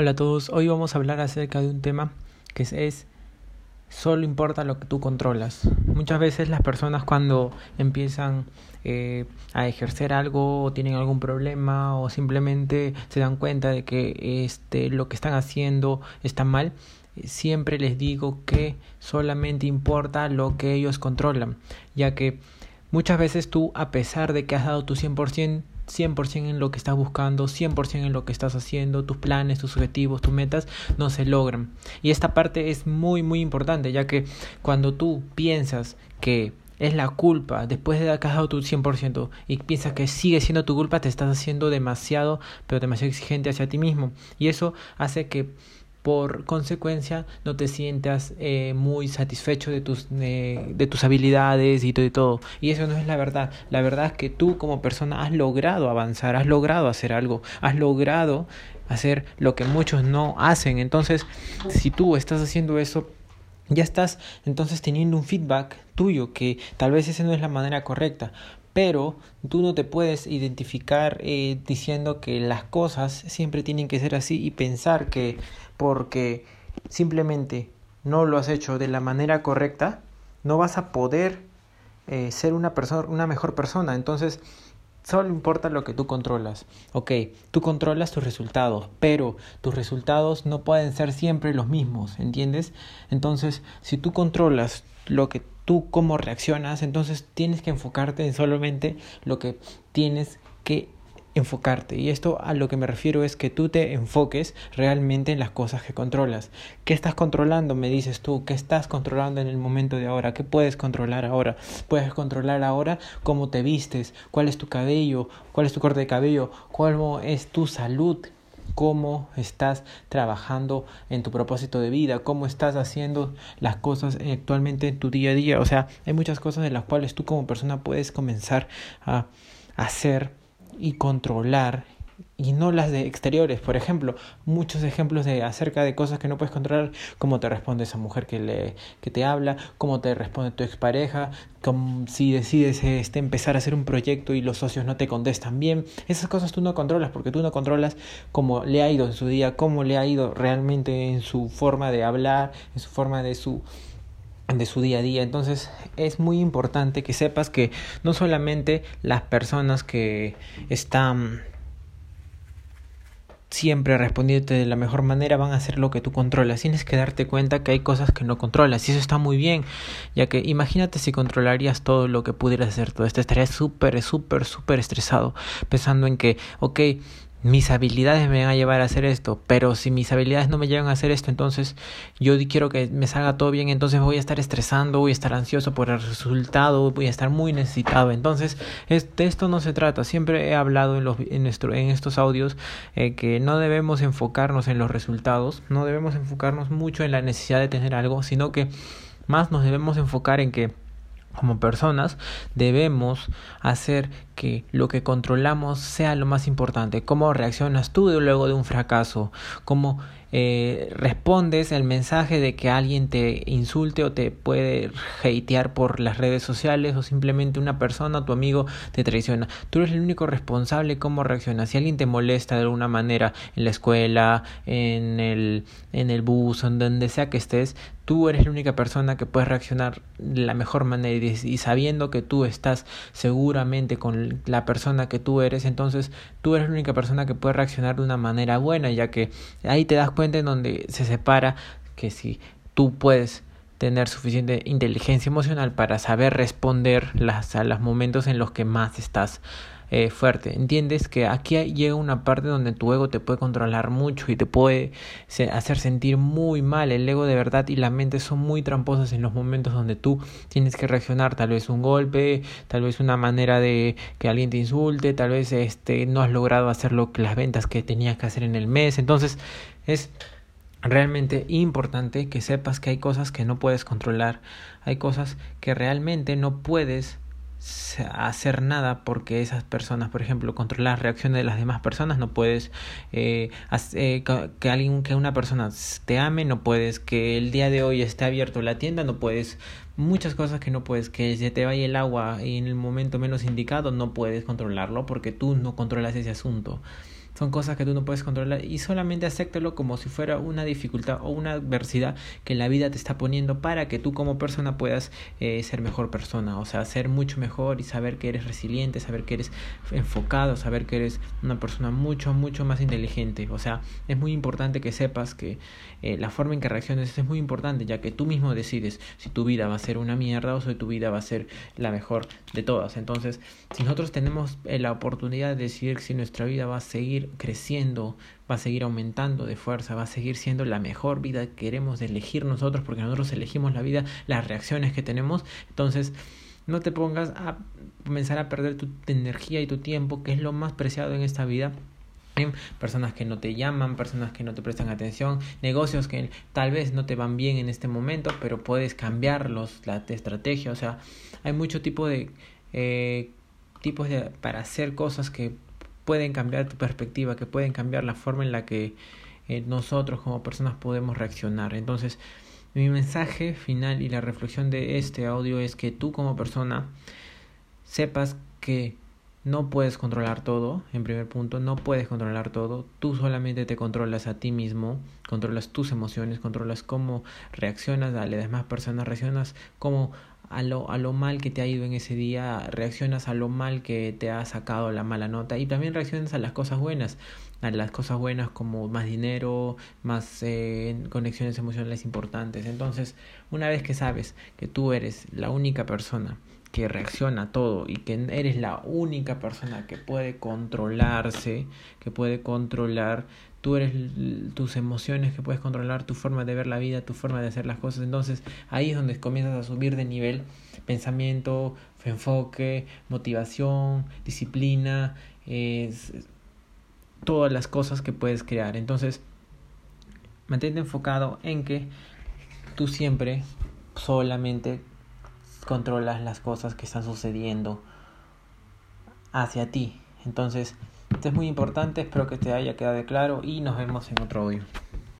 Hola a todos, hoy vamos a hablar acerca de un tema que es, solo importa lo que tú controlas. Muchas veces las personas cuando empiezan eh, a ejercer algo o tienen algún problema o simplemente se dan cuenta de que este, lo que están haciendo está mal, siempre les digo que solamente importa lo que ellos controlan, ya que muchas veces tú a pesar de que has dado tu 100%, 100% en lo que estás buscando, 100% en lo que estás haciendo, tus planes, tus objetivos, tus metas no se logran. Y esta parte es muy muy importante, ya que cuando tú piensas que es la culpa después de haber dado tu 100% y piensas que sigue siendo tu culpa, te estás haciendo demasiado, pero demasiado exigente hacia ti mismo. Y eso hace que por consecuencia no te sientas eh, muy satisfecho de tus, de tus habilidades y de todo. Y eso no es la verdad. La verdad es que tú como persona has logrado avanzar, has logrado hacer algo, has logrado hacer lo que muchos no hacen. Entonces, si tú estás haciendo eso, ya estás entonces teniendo un feedback tuyo que tal vez esa no es la manera correcta, pero tú no te puedes identificar eh, diciendo que las cosas siempre tienen que ser así y pensar que porque simplemente no lo has hecho de la manera correcta, no vas a poder eh, ser una persona, una mejor persona. Entonces, solo importa lo que tú controlas. Ok, tú controlas tus resultados, pero tus resultados no pueden ser siempre los mismos, ¿entiendes? Entonces, si tú controlas lo que tú cómo reaccionas, entonces tienes que enfocarte en solamente lo que tienes que enfocarte. Y esto a lo que me refiero es que tú te enfoques realmente en las cosas que controlas. ¿Qué estás controlando? Me dices tú. ¿Qué estás controlando en el momento de ahora? ¿Qué puedes controlar ahora? Puedes controlar ahora cómo te vistes, cuál es tu cabello, cuál es tu corte de cabello, cuál es tu salud, cómo estás trabajando en tu propósito de vida, cómo estás haciendo las cosas actualmente en tu día a día. O sea, hay muchas cosas de las cuales tú como persona puedes comenzar a hacer y controlar y no las de exteriores. Por ejemplo, muchos ejemplos de acerca de cosas que no puedes controlar, cómo te responde esa mujer que le que te habla, cómo te responde tu expareja, como si decides este empezar a hacer un proyecto y los socios no te contestan bien. Esas cosas tú no controlas porque tú no controlas cómo le ha ido en su día, cómo le ha ido realmente en su forma de hablar, en su forma de su de su día a día. Entonces es muy importante que sepas que no solamente las personas que están siempre respondiéndote de la mejor manera van a hacer lo que tú controlas. Tienes que darte cuenta que hay cosas que no controlas y eso está muy bien, ya que imagínate si controlarías todo lo que pudieras hacer todo esto, estarías súper, súper, súper estresado pensando en que, ok, mis habilidades me van a llevar a hacer esto, pero si mis habilidades no me llevan a hacer esto, entonces yo quiero que me salga todo bien, entonces voy a estar estresando, voy a estar ansioso por el resultado, voy a estar muy necesitado. Entonces, de esto no se trata. Siempre he hablado en, los, en, estos audios eh, que no debemos enfocarnos en los resultados, no debemos enfocarnos mucho en la necesidad de tener algo, sino que más nos debemos enfocar en que como personas debemos hacer que lo que controlamos sea lo más importante. ¿Cómo reaccionas tú luego de un fracaso? ¿Cómo eh, respondes el mensaje de que alguien te insulte o te puede hatear por las redes sociales o simplemente una persona, tu amigo, te traiciona. Tú eres el único responsable cómo reaccionas. Si alguien te molesta de alguna manera en la escuela, en el, en el bus, en donde sea que estés, tú eres la única persona que puede reaccionar de la mejor manera y sabiendo que tú estás seguramente con la persona que tú eres, entonces tú eres la única persona que puede reaccionar de una manera buena, ya que ahí te das cuenta en donde se separa que si tú puedes tener suficiente inteligencia emocional para saber responder las, a los momentos en los que más estás eh, fuerte. Entiendes que aquí llega una parte donde tu ego te puede controlar mucho y te puede hacer sentir muy mal. El ego de verdad y la mente son muy tramposas en los momentos donde tú tienes que reaccionar. Tal vez un golpe, tal vez una manera de que alguien te insulte, tal vez este no has logrado hacer lo las ventas que tenías que hacer en el mes. Entonces es realmente importante que sepas que hay cosas que no puedes controlar, hay cosas que realmente no puedes hacer nada porque esas personas, por ejemplo, controlar las reacciones de las demás personas, no puedes eh, eh que alguien, que una persona te ame, no puedes que el día de hoy esté abierto la tienda, no puedes muchas cosas que no puedes, que se te vaya el agua en el momento menos indicado, no puedes controlarlo porque tú no controlas ese asunto. Son cosas que tú no puedes controlar y solamente acéptalo como si fuera una dificultad o una adversidad que la vida te está poniendo para que tú como persona puedas eh, ser mejor persona, o sea, ser mucho mejor y saber que eres resiliente, saber que eres enfocado, saber que eres una persona mucho, mucho más inteligente. O sea, es muy importante que sepas que eh, la forma en que reacciones es muy importante, ya que tú mismo decides si tu vida va a ser una mierda o si tu vida va a ser la mejor de todas. Entonces, si nosotros tenemos eh, la oportunidad de decidir si nuestra vida va a seguir creciendo, va a seguir aumentando de fuerza, va a seguir siendo la mejor vida que queremos elegir nosotros, porque nosotros elegimos la vida, las reacciones que tenemos, entonces no te pongas a comenzar a perder tu energía y tu tiempo, que es lo más preciado en esta vida personas que no te llaman, personas que no te prestan atención, negocios que tal vez no te van bien en este momento, pero puedes cambiarlos, la estrategia, o sea, hay mucho tipo de eh, tipos de para hacer cosas que pueden cambiar tu perspectiva, que pueden cambiar la forma en la que eh, nosotros como personas podemos reaccionar. Entonces, mi mensaje final y la reflexión de este audio es que tú como persona sepas que no puedes controlar todo, en primer punto, no puedes controlar todo, tú solamente te controlas a ti mismo, controlas tus emociones, controlas cómo reaccionas a las demás personas, reaccionas cómo a lo, a lo mal que te ha ido en ese día, reaccionas a lo mal que te ha sacado la mala nota y también reaccionas a las cosas buenas, a las cosas buenas como más dinero, más eh, conexiones emocionales importantes. Entonces, una vez que sabes que tú eres la única persona que reacciona a todo y que eres la única persona que puede controlarse, que puede controlar, tú eres tus emociones, que puedes controlar tu forma de ver la vida, tu forma de hacer las cosas. Entonces ahí es donde comienzas a subir de nivel pensamiento, enfoque, motivación, disciplina, todas las cosas que puedes crear. Entonces, mantente enfocado en que tú siempre solamente controlas las cosas que están sucediendo hacia ti. Entonces, esto es muy importante, espero que te haya quedado claro y nos vemos en otro audio.